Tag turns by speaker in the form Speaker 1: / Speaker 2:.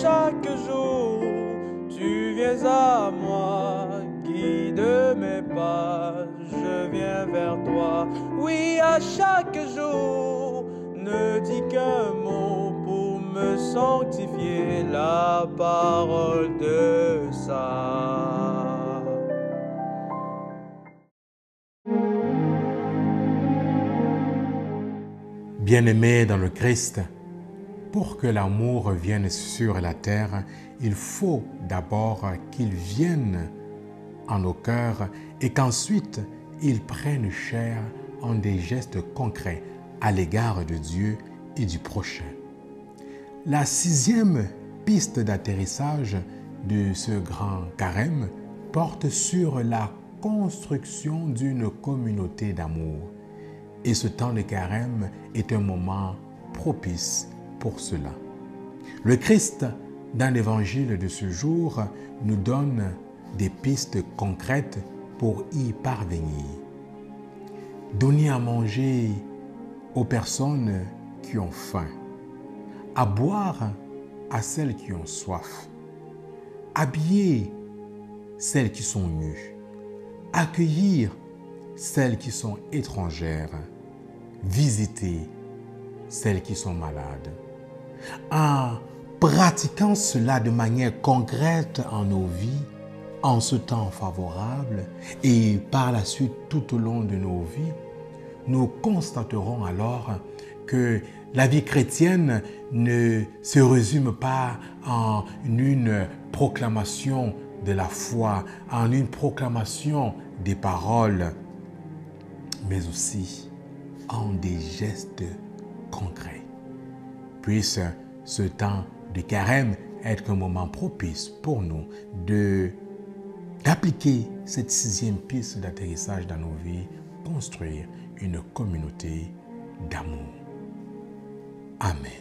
Speaker 1: chaque jour, tu viens à moi, guide mes pas, je viens vers toi. Oui, à chaque jour, ne dis qu'un mot pour me sanctifier la parole de ça.
Speaker 2: Bien-aimés dans le Christ, pour que l'amour vienne sur la terre, il faut d'abord qu'il vienne en nos cœurs et qu'ensuite il prenne chair en des gestes concrets à l'égard de Dieu et du prochain. La sixième piste d'atterrissage de ce grand carême porte sur la construction d'une communauté d'amour. Et ce temps de carême est un moment propice pour cela. Le Christ, dans l'évangile de ce jour, nous donne des pistes concrètes pour y parvenir. Donner à manger aux personnes qui ont faim, à boire à celles qui ont soif, habiller celles qui sont nues, accueillir celles qui sont étrangères, visiter celles qui sont malades. En pratiquant cela de manière concrète en nos vies, en ce temps favorable et par la suite tout au long de nos vies, nous constaterons alors que la vie chrétienne ne se résume pas en une proclamation de la foi, en une proclamation des paroles, mais aussi en des gestes concrets. Puisse ce temps de carême être un moment propice pour nous d'appliquer cette sixième piste d'atterrissage dans nos vies, construire une communauté d'amour. Amen.